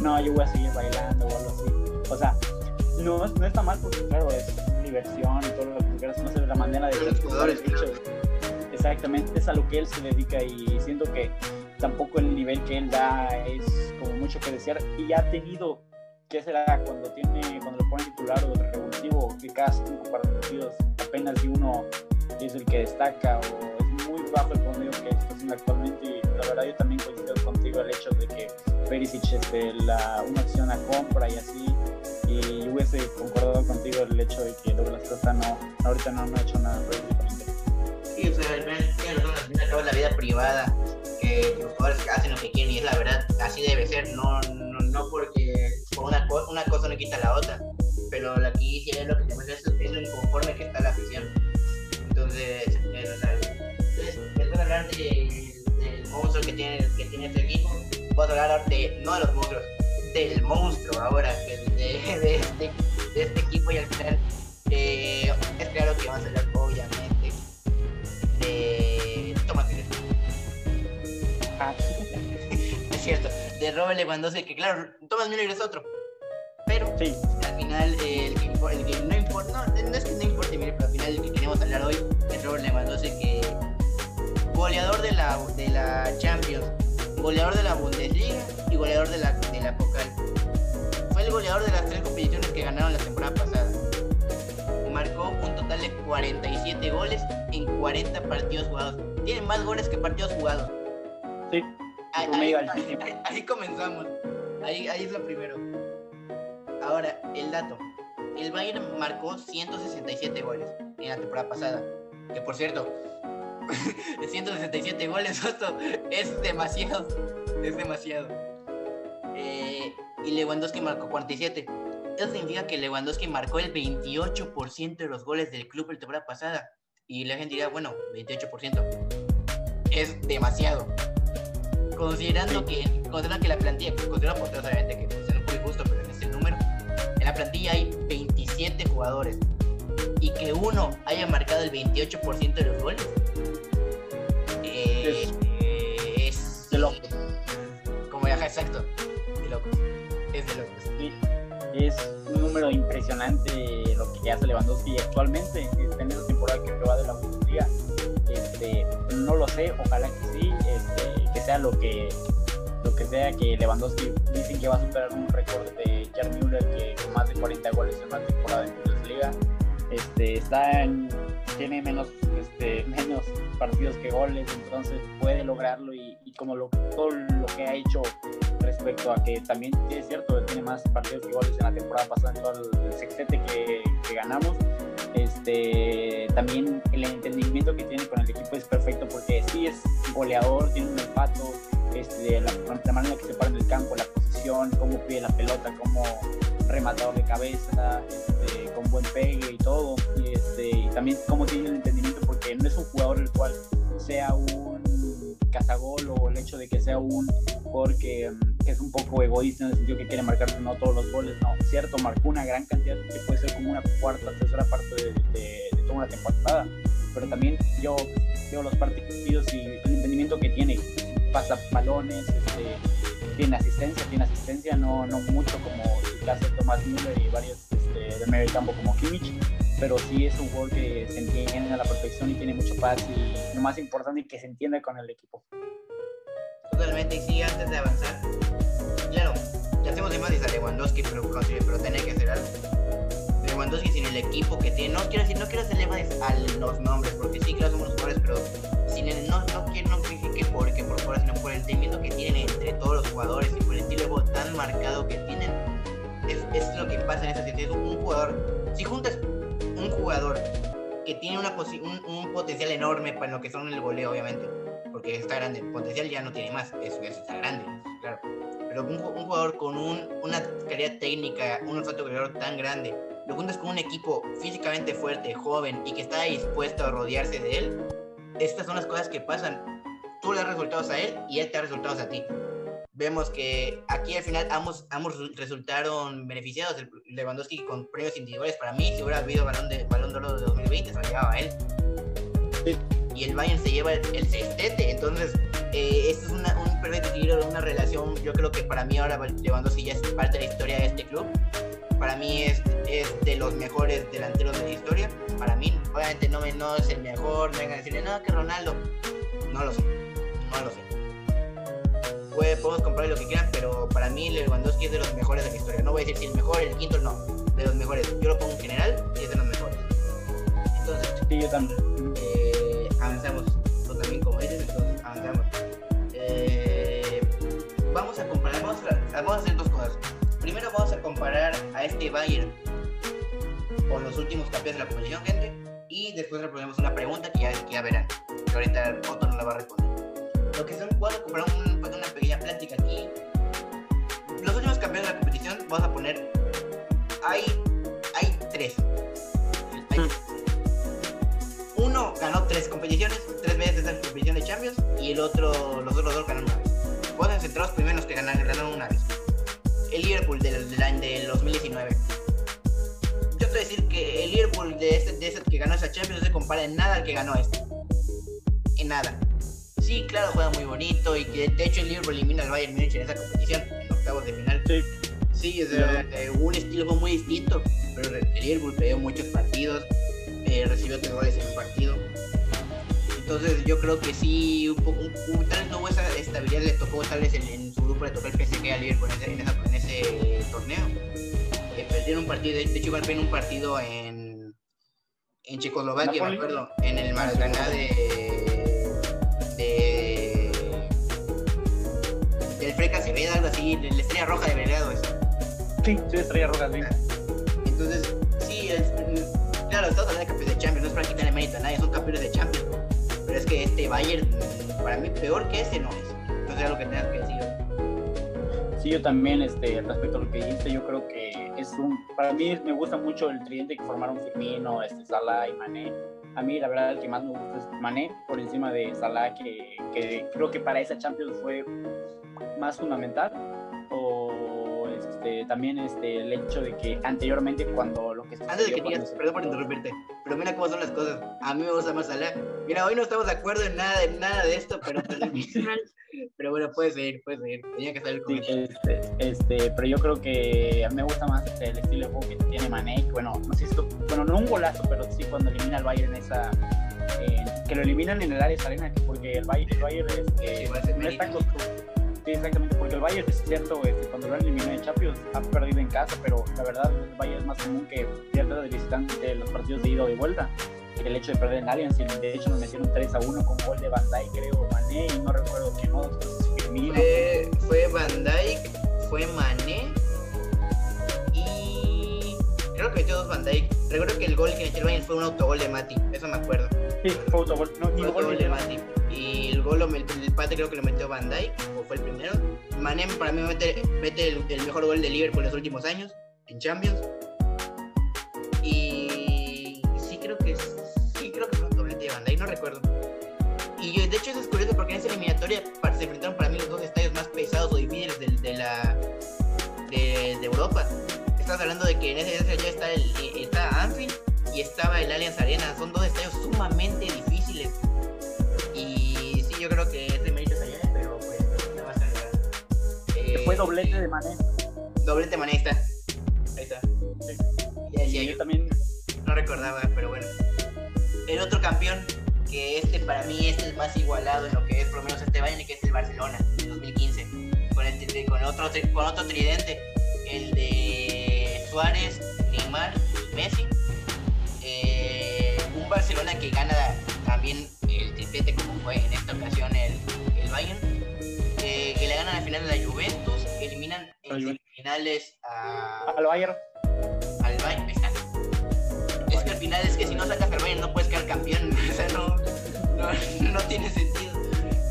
no, yo voy a seguir bailando o algo así. O sea, no, no está mal porque, claro, es diversión y todo lo que quieras, no sé, la manera de... Los jugadores, Exactamente, es a lo que él se dedica y siento que tampoco el nivel que él da es como mucho que desear. Y ha tenido ¿qué será cuando tiene cuando lo pone titular o de revulsivo que cada cinco partidos apenas de uno es el que destaca o es muy bajo el promedio que está haciendo actualmente. Y la verdad yo también coincido contigo el hecho de que Perisic este, la, una acción a compra y así. Y hubiese concordado contigo el hecho de que Douglas Costa no, ahorita no, no ha hecho nada prácticamente. Sí, o sea, al final la vida privada, que los jugadores hacen lo que quieren y es la verdad, así debe ser, no, no, no porque una, una cosa no quita la otra, pero aquí sí es lo que te es, es lo inconforme que está la afición. Entonces, es, es, hablar de, del monstruo que tiene, que tiene este equipo a hablar de, no de los monstruos, del monstruo ahora, de, de, este, de este equipo y al final eh, es claro que vamos a hablar obviamente de Thomas Müller. Ah, es cierto, de Robert Lewandowski, que claro, Thomas Müller es otro, pero al final el, que, el que no importa, no, no es que no importe, mire, pero al final el que queremos hablar hoy es Robert Lewandowski, que goleador de la, de la Champions goleador de la Bundesliga y goleador de la, de la Pokal. Fue el goleador de las tres competiciones que ganaron la temporada pasada. Marcó un total de 47 goles en 40 partidos jugados. Tiene más goles que partidos jugados. Sí. Ahí, comenzamos. Ahí, ahí es lo primero. Ahora, el dato. El Bayern marcó 167 goles en la temporada pasada. Que por cierto, de 167 goles, esto es demasiado. Es demasiado. Eh, y Lewandowski marcó 47. Eso significa que Lewandowski marcó el 28% de los goles del club la temporada pasada. Y la gente dirá, bueno, 28%. Es demasiado. Considerando que, considerando que la plantilla, considerando por obviamente que pues, no fue justo, pero en ese número, en la plantilla hay 27 jugadores y que uno haya marcado el 28% de los goles, eh, es, de locos. Como viaja exacto, de locos. Es de locos. Sí, es un número impresionante lo que hace Lewandowski actualmente en esa temporada que va de la Bundesliga. este, no lo sé, ojalá que sí, este, que sea lo que lo que sea que Lewandowski dicen que va a superar un récord de Jan Müller que con más de 40 goles en una temporada en Bundesliga este, está en, tiene menos, este, menos partidos que goles, entonces puede lograrlo y, como lo, todo lo que ha hecho respecto a que también es cierto, tiene más partidos que goles en la temporada pasada en todo el sextete que, que ganamos, este, también el entendimiento que tiene con el equipo es perfecto porque sí es goleador, tiene un olfato, este, la, la, manera que se para en el campo, la posición, cómo pide la pelota, cómo rematador de cabeza, este, con buen pegue y todo. Y, este, y también cómo tiene el entendimiento, porque no es un jugador el cual sea un cazagol o el hecho de que sea un jugador que, mm, que, es un poco egoísta en el sentido que quiere marcar no todos los goles. No, cierto, marcó una gran cantidad que puede ser como una cuarta, tercera parte de, de, de toda una temporada. Pero también yo veo los partidos y el entendimiento que tiene pasa balones, este, tiene asistencia, tiene asistencia, no, no mucho como el caso de Müller y varios este, de medio campo como Kimmich, pero sí es un jugador que se entiende a la perfección y tiene mucho paz y lo más importante que se entiende con el equipo. Totalmente, y sí, antes de avanzar, claro, ya hacemos énfasis a Lewandowski, pero, pero tiene que hacer algo. Lewandowski sin el equipo que tiene, no quiero decir, no quiero hacer énfasis a los nombres, porque sí, claro, somos jugadores, pero sin el, no, no quiero, no que por entendimiento que tienen entre todos los jugadores y por el estilo de juego tan marcado que tienen. Es, es lo que pasa en esa situación. Un jugador, si juntas un jugador que tiene una un, un, potencial enorme para lo que son el goleo, obviamente, porque está grande, el potencial ya no tiene más, eso, eso está grande, claro. Pero un, un jugador con un, una calidad técnica, un olfato goleador tan grande, lo juntas con un equipo físicamente fuerte, joven y que está dispuesto a rodearse de él, estas son las cosas que pasan. Tú le das resultados a él y él te da resultados a ti. Vemos que aquí al final ambos, ambos resultaron beneficiados. El Lewandowski con premios individuales. Para mí, si hubiera habido balón de balón de oro de 2020, se lo llevaba a él. Y el Bayern se lleva el, el sextete. Entonces, eh, esto es una, un perfecto equilibrio, una relación. Yo creo que para mí ahora Lewandowski ya es parte de la historia de este club para mí es, es de los mejores delanteros de la historia. Para mí, obviamente no, me, no es el mejor, no vengan a decirle, no, que Ronaldo. No lo sé, no lo sé. Puede, podemos comprar lo que quieran, pero para mí Lewandowski es de los mejores de la historia. No voy a decir si el mejor, el quinto, no. De los mejores. Yo lo pongo en general y es de los mejores. Entonces, sí, yo también. Eh, avanzamos. Tú también, como dices, entonces avanzamos. Eh, vamos a comparar, vamos a, vamos a hacer dos cosas primero vamos a comparar a este Bayern con los últimos campeones de la competición, gente. Y después le ponemos una pregunta que ya, que ya verán. Que ahorita Otto no la va a responder. Lo que son, vamos a comparar un, una pequeña plática aquí. Los últimos campeones de la competición, vamos a poner. Hay, hay tres. Hay Uno ganó tres competiciones, tres veces la competición de Champions, y el otro, los otros dos ganaron una vez. Vamos a centrar los primeros que ganaron, ganaron una vez el Liverpool del, del, del 2019. Yo te voy a decir que el Liverpool de este, de este que ganó esa Champions no se compara en nada al que ganó este. En nada. Sí, claro, juega muy bonito y que de hecho el Liverpool elimina al Bayern Múnich en esa competición, en octavos de final. Sí. Sí, es eh, un estilo muy distinto, pero el Liverpool perdió muchos partidos, eh, recibió tres goles en un partido. Entonces yo creo que sí, un poco, un, tal vez no hubo esa estabilidad, le tocó tal vez en, en su grupo, le tocó el PSG al Liverpool en ese, en esa torneo. Eh, perdieron un partido, de hecho igual un partido en, en Checoslovaquia, me acuerdo, en el Maracaná de, del Freca Acevedo, algo así, la Estrella Roja de Belgrado eso. Sí, sí, Estrella Roja, sí. Entonces, sí, es, claro, estamos hablando de campeones de Champions, no es para quitarle mérito a nadie, son campeones de Champions. Pero es que este Bayern, para mí, peor que ese no es. Entonces, es lo que tengas que decir. Sí, yo también, este, respecto a lo que dijiste, yo creo que es un, para mí me gusta mucho el tridente que formaron Firmino, este, Salah y Mané. A mí la verdad el que más me gusta es Mané por encima de Salah, que, que creo que para esa Champions fue más fundamental. O este, también este, el hecho de que anteriormente cuando lo que Antes de que digas, perdón por interrumpirte, pero mira cómo son las cosas. A mí me gusta más Salah. Mira, hoy no estamos de acuerdo en nada, en nada de esto, pero pues, pero bueno, puede seguir, puede seguir. Tenía que salir con sí, este, este, pero yo creo que a mí me gusta más el estilo de juego que tiene Mané. Bueno, no sé si esto, bueno, no un golazo, pero sí cuando elimina al Bayern en esa, que lo eliminan en el área arena, porque el Bayern, el Bayern este, no está acostumbrado. Sí, exactamente, porque el Bayern es cierto, este, cuando lo han eliminado en Champions ha perdido en casa, pero la verdad el Bayern es más común que pierda de visitante los partidos de ida y vuelta el hecho de perder en Allianz. De hecho, nos metieron 3 a 1 con gol de Van Dijk, creo, Mané, y no recuerdo quién más. Fue, fue Van Dijk, fue Mané y creo que metió dos Van Dijk. Recuerdo que el gol que metió el Bayern fue un autogol de Mati, eso me acuerdo. Sí, fue autogol, no, ni gol de Mati. Y el gol, el, el empate creo que lo metió Van Dijk, o fue el primero. Mané para mí mete, mete el, el, mejor gol de Liverpool en los últimos años, en Champions. Recuerdo. Y yo, de hecho eso es curioso porque en esa eliminatoria se enfrentaron para mí los dos estadios más pesados o difíciles de, de la de, de, Europa. Estás hablando de que en ese ya está, el, está Anfield y estaba el Allianz Arena. Son dos estadios sumamente difíciles. Y sí, yo creo que es de mérito allá, pero pues no va a ser eh, Fue doblete de Mané. Doblete de Mané, está. Ahí está. Sí. Ya decía yo, yo también. No recordaba, pero bueno. El otro campeón, que este para mí es el más igualado en lo que es por lo menos este Bayern, que es el Barcelona, en 2015 con, el, con, otro, con otro tridente, el de Suárez, Neymar y Messi. Eh, un Barcelona que gana también el triplete como fue en esta ocasión el, el Bayern, eh, que le ganan al final a la Juventus, que eliminan en semifinales a, al Bayern. Al Bayern, Es que al final es que si no sacas al Bayern no puedes campeón, o sea, no, no, no tiene sentido.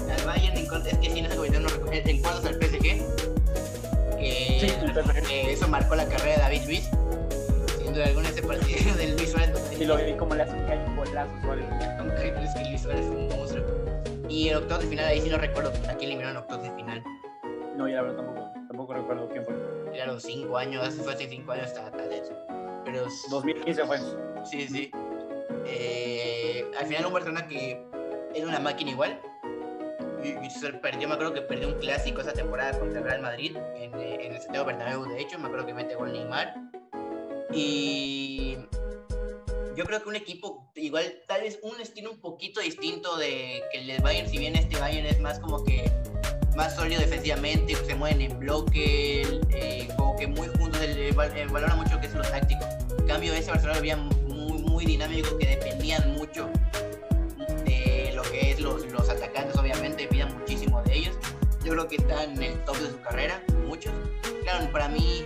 Al Bayern en es que si no se convirtió en, cuartos al PSG que, sí, que eso marcó la carrera de David Luiz. Siendo alguna ese partido del Luis Suárez y lo vi como le hace un caño golazo Suárez es que Luis Suárez es un monstruo. Y en octavos de final ahí sí no recuerdo a quién eliminaron en octavos de final. No ya la verdad tampoco tampoco recuerdo quién fue. Era los 5 años hace fue hace 5 años hasta tal vez pero 2015 fue. Sí sí eh, al final un Barcelona que era una máquina igual perdió, me acuerdo que perdió un clásico esa temporada contra el Real Madrid en, eh, en el Santiago Bernabéu, de hecho, me acuerdo que mete gol Neymar. Y yo creo que un equipo igual, tal vez un estilo un poquito distinto de que el Bayern, si bien este Bayern es más como que más sólido defensivamente, se mueven en bloque, eh, como que muy juntos, el, valora mucho que es lo táctico. En cambio, ese Barcelona lo veía muy, muy dinámico, que dependían mucho que es los, los atacantes, obviamente, pidan muchísimo de ellos. Yo creo que están en el top de su carrera, muchos. Claro, para mí,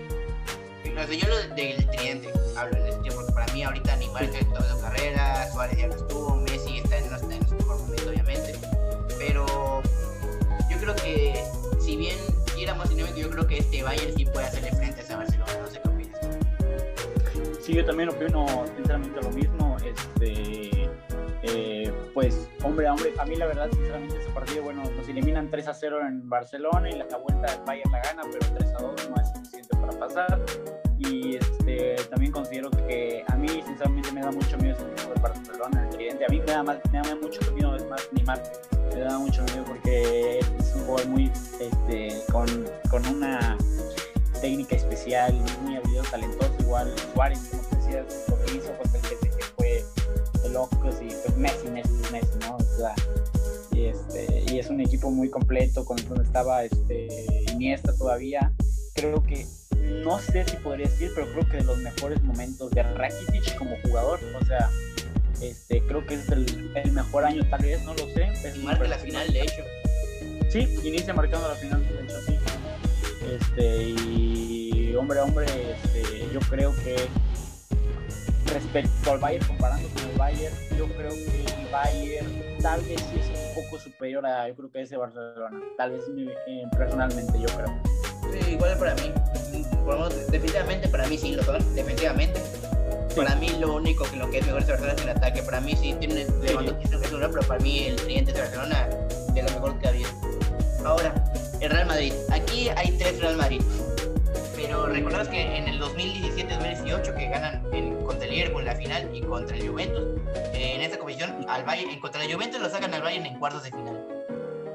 no sé, yo lo del tridente hablo en este porque para mí ahorita Neymar está en el top de su carrera, Suárez ya no estuvo, Messi está en, está en su mejor momento, obviamente. Pero yo creo que, si bien quiera más dinámico, yo creo que este Bayern sí puede hacerle frente a Barcelona. Sí, yo también opino sinceramente lo mismo. Este eh, pues hombre a hombre, a mí la verdad, sinceramente, ese partido, bueno, nos eliminan 3 a 0 en Barcelona y la, vuelta del Bayern la gana, pero 3 a 2 no es suficiente para pasar. Y este, también considero que a mí, sinceramente, me da mucho miedo ese equipo de Barcelona, el tridente. A mí me da, más, me da mucho miedo, es más, Neymar, me da mucho miedo porque es un jugador muy, este, con, con una técnica especial, muy habilidoso, talentoso, igual Suárez, como decías, lo que hizo pues el que fue locos y pues Messi, Messi, Messi, ¿no? O sea, y, este, y es un equipo muy completo con donde estaba este, Iniesta todavía. Creo que, no sé si podría decir, pero creo que de los mejores momentos de Rakitic como jugador, o sea, este, creo que es el, el mejor año tal vez, no lo sé. Es Marca la final, de hecho. Sí, inicia marcando la final, de hecho, sí. Este, y hombre, hombre, este, yo creo que respecto al Bayern, comparando con el Bayern, yo creo que el Bayern tal vez sí es un poco superior a, yo creo que ese Barcelona, tal vez eh, personalmente yo creo. Sí, igual para mí, definitivamente para mí sí lo son, definitivamente. Para mí lo único que lo que es mejor es Barcelona es el ataque, para mí sí tiene sí. que es pero para mí el cliente de Barcelona de lo mejor que había. Ahora, el Real Madrid. Aquí hay tres Real Madrid pero recordad que en el 2017-2018 que ganan en, contra el Liverpool la final y contra el Juventus, eh, en esta competición al Bayern, en contra el Juventus lo sacan al Bayern en cuartos de final.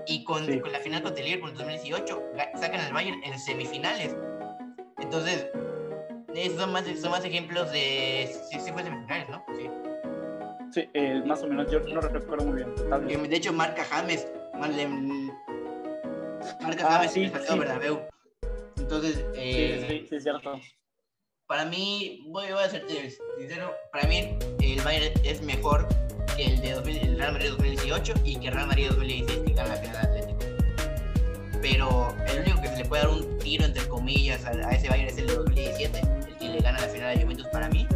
Y con, con la final contra el Liverpool en 2018 sacan al Bayern en semifinales. Entonces, esos son más, son más ejemplos de... Sí fue semifinales, ¿no? Sí. Sí, eh, más o menos, yo no recuerdo muy bien. De hecho, marca James. Marca ah, James sí, sí. Bernabéu. Entonces, eh, sí, sí, es cierto. Para mí, voy, a ser sincero, para mí el Bayern es mejor que el de el Real Madrid 2018 y que el Real Madrid 2016 que gana la final Atlético. Pero el único que se le puede dar un tiro, entre comillas, a, a ese Bayern es el de 2017, el que le gana la final a Juventus para mí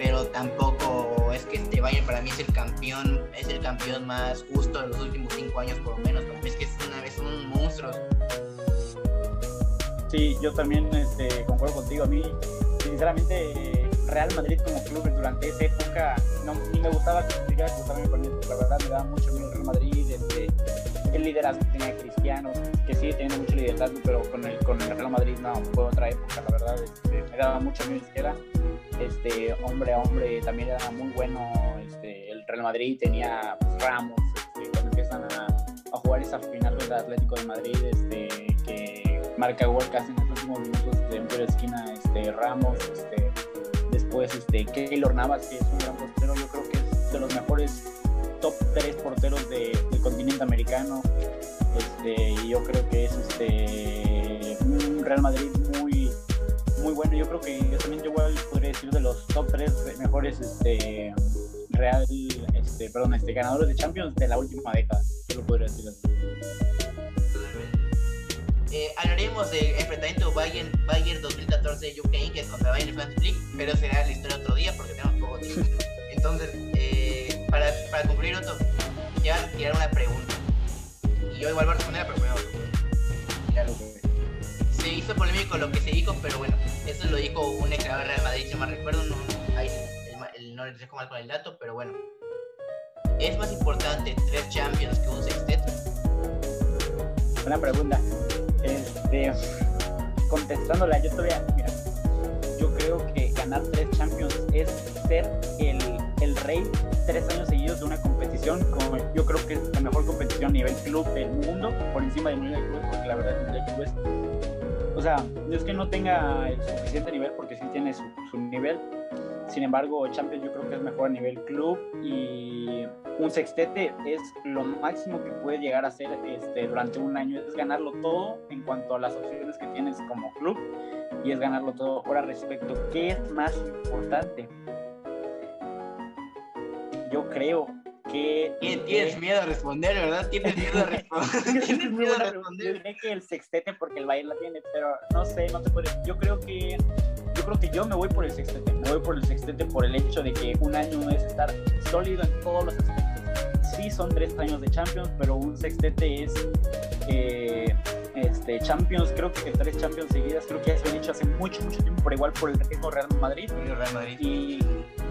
pero tampoco es que este Bayern para mí es el campeón, es el campeón más justo de los últimos cinco años por lo menos. Para mí es que es una vez un monstruo. Sí, yo también este, concuerdo contigo. A mí, sinceramente, Real Madrid como club durante esa época no, ni me gustaba me gustaba con él. La verdad me daba mucho miedo Real Madrid, este, el liderazgo que tenía Cristiano, que sigue teniendo mucho liderazgo, pero con el, con el Real Madrid no, fue otra época, la verdad. Este, me daba mucho miedo izquierda este, hombre a hombre también era muy bueno. Este, el Real Madrid tenía pues, Ramos, este, cuando empiezan a, jugar esa final del Atlético de Madrid, este, que marca gol casi en los últimos minutos de de esquina, este, Ramos, este, después este, Keylor Navas, que es un gran portero, yo creo que es de los mejores top 3 porteros de, del continente americano. Este, yo creo que es este, un Real Madrid muy muy bueno. Yo creo que yo también yo podría decir de los top 3 mejores este, real, este, perdón, este, ganadores de Champions de la última década. Yo lo podría decir así. Eh, hablaremos del enfrentamiento Bayern, Bayern 2014 UK, que contra Bayern Fans League, pero será la historia otro día porque tenemos poco tiempo. Entonces, eh, para, para concluir, otro, ya tirar una pregunta. Y yo igual voy a responder, pero primero. Se hizo polémico lo que se dijo, pero bueno, eso lo dijo un ex de Real Madrid, si me recuerdo, no, el, no dejo mal con el dato, pero bueno. ¿Es más importante tres Champions que un sexteto? Buena pregunta. Este, contestándola, yo todavía, mira, yo creo que ganar tres Champions es ser el, el rey tres años seguidos de una competición, como yo creo que es la mejor competición nivel club del mundo, por encima del Mundial de Clubes, porque la verdad el Mundial de o sea, no es que no tenga el suficiente nivel, porque sí tiene su, nivel. Sin embargo, Champions yo creo que es mejor a nivel club y un sextete es lo máximo que puede llegar a ser este, durante un año, es ganarlo todo en cuanto a las opciones que tienes como club y es ganarlo todo. Ahora respecto, ¿qué es más importante? Yo creo Tienes miedo a responder, ¿verdad? Tienes miedo a responder. Tienes miedo a responder. Yo que el sextete porque el Bayern la tiene, pero no sé, no te puede. Yo creo que yo creo que yo me voy por el sextete. Me voy por el sextete por el hecho de que un año es estar sólido en todos los aspectos. Sí, son tres años de Champions, pero un sextete es eh, este, Champions, creo que tres Champions seguidas, creo que ya se han hecho hace mucho, mucho tiempo, pero igual por el mismo Real Madrid. Real Madrid. Y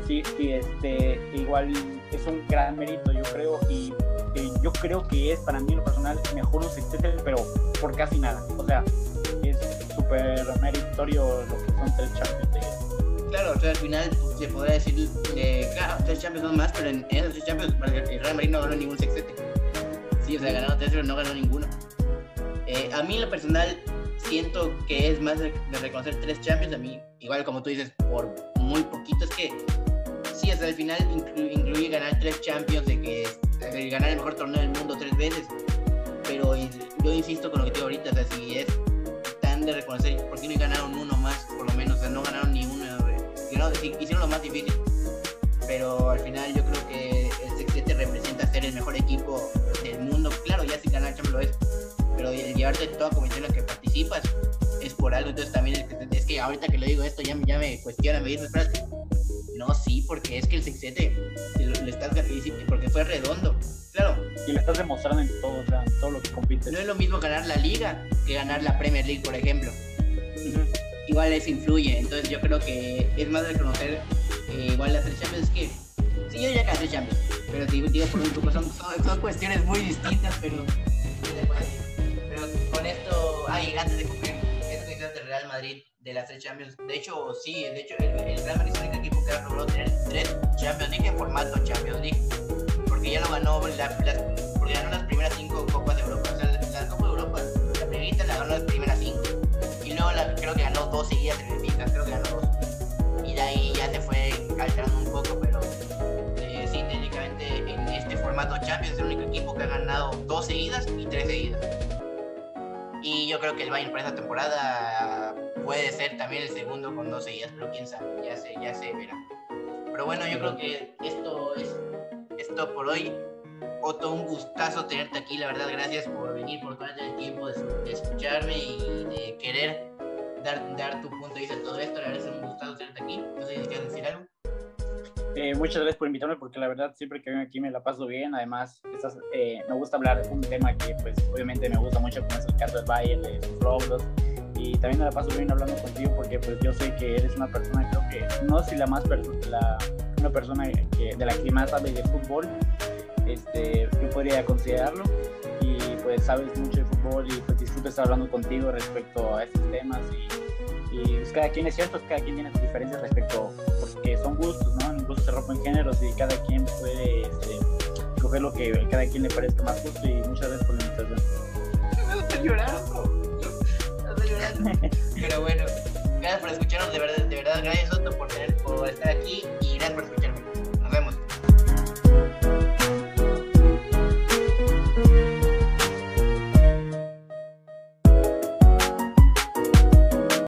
sí, y este, igual es un gran mérito, yo creo, y, yo creo que es para mí lo personal mejor un sextete, pero por casi nada. O sea, es súper meritorio lo que son tres Champions. Claro, o sea, al final se podría decir, que claro, tres Champions son más, pero en esos tres Champions Real Madrid no ganó ningún sextete. Sí, o sea, ganaron tres, pero no ganó ninguno. Eh, a mí en lo personal siento que es más de, reconocer tres Champions, a mí, igual como tú dices, por muy poquito, es que sí, hasta el final incluye ganar tres Champions, de que ganar el mejor torneo del mundo tres veces, pero yo insisto con lo que te digo ahorita, o sea, si es tan de reconocer, ¿por qué no ganaron uno más, por lo menos? O sea, no ganaron ni uno, hicieron lo más difícil, pero al final yo creo que el sextete representa ser el mejor equipo del mundo, claro, ya si ganar Champions lo es, pero el llevarte toda comisión en la que participas es por algo, entonces también es que, ahorita que lo digo esto ya, ya me cuestiona, me dice, espérate, no, sí, porque es que el sextete le estás porque fue redondo. Claro. Y le estás demostrando en todo, o sea, en todo lo que compites. No es lo mismo ganar la liga que ganar la Premier League, por ejemplo. Igual eso influye. Entonces yo creo que es más reconocer eh, igual las tres Champions que. Sí, yo ya gané Champions. Pero digo, por un poco, son, son, cuestiones muy distintas, pero. Pero con esto. Ay, antes de cumplir, eso que del Real Madrid de las tres Champions. De hecho, sí, de hecho, el, Real Madrid es el único equipo que ha logrado tener tres Champions League en formato Champions League. Porque ya lo ganó, la, porque ganó las primeras cinco Copas de Europa. O sea, la, Copa de Europa, la primerita la ganó las primeras creo que ganó dos seguidas en el televisivas, creo que ganó dos. Y de ahí ya se fue alterando un poco, pero eh, sí, técnicamente en este formato Champions es el único equipo que ha ganado dos seguidas y tres seguidas. Y yo creo que el Bayern para esta temporada puede ser también el segundo con dos seguidas, pero quién sabe, ya se, ya se verá. Pero bueno, yo creo que esto es esto por hoy. Otto, un gustazo tenerte aquí, la verdad, gracias por venir, por tomarte el tiempo de escucharme y de querer dar, dar tu punto de vista a todo esto. La verdad es un gustazo tenerte aquí. No sé si quieres decir algo. Eh, muchas gracias por invitarme porque la verdad siempre que vengo aquí me la paso bien. Además, eh, me gusta hablar de un tema que pues obviamente me gusta mucho como es el caso del Bayern, de sus logros. Y también me la paso bien hablando contigo porque pues yo sé que eres una persona, creo que no si la más la, una persona que, de la que más sabe de fútbol. Este, yo podría considerarlo y pues sabes mucho de fútbol y pues disfruto estar hablando contigo respecto a estos temas y, y pues, cada quien es cierto, cada quien tiene sus diferencias respecto porque son gustos, ¿no? Incluso se rompen géneros y cada quien puede este, coger lo que cada quien le parezca más justo y muchas gracias por la invitación. Me estoy llorando. Pero bueno, gracias por escucharnos, de verdad, de verdad, gracias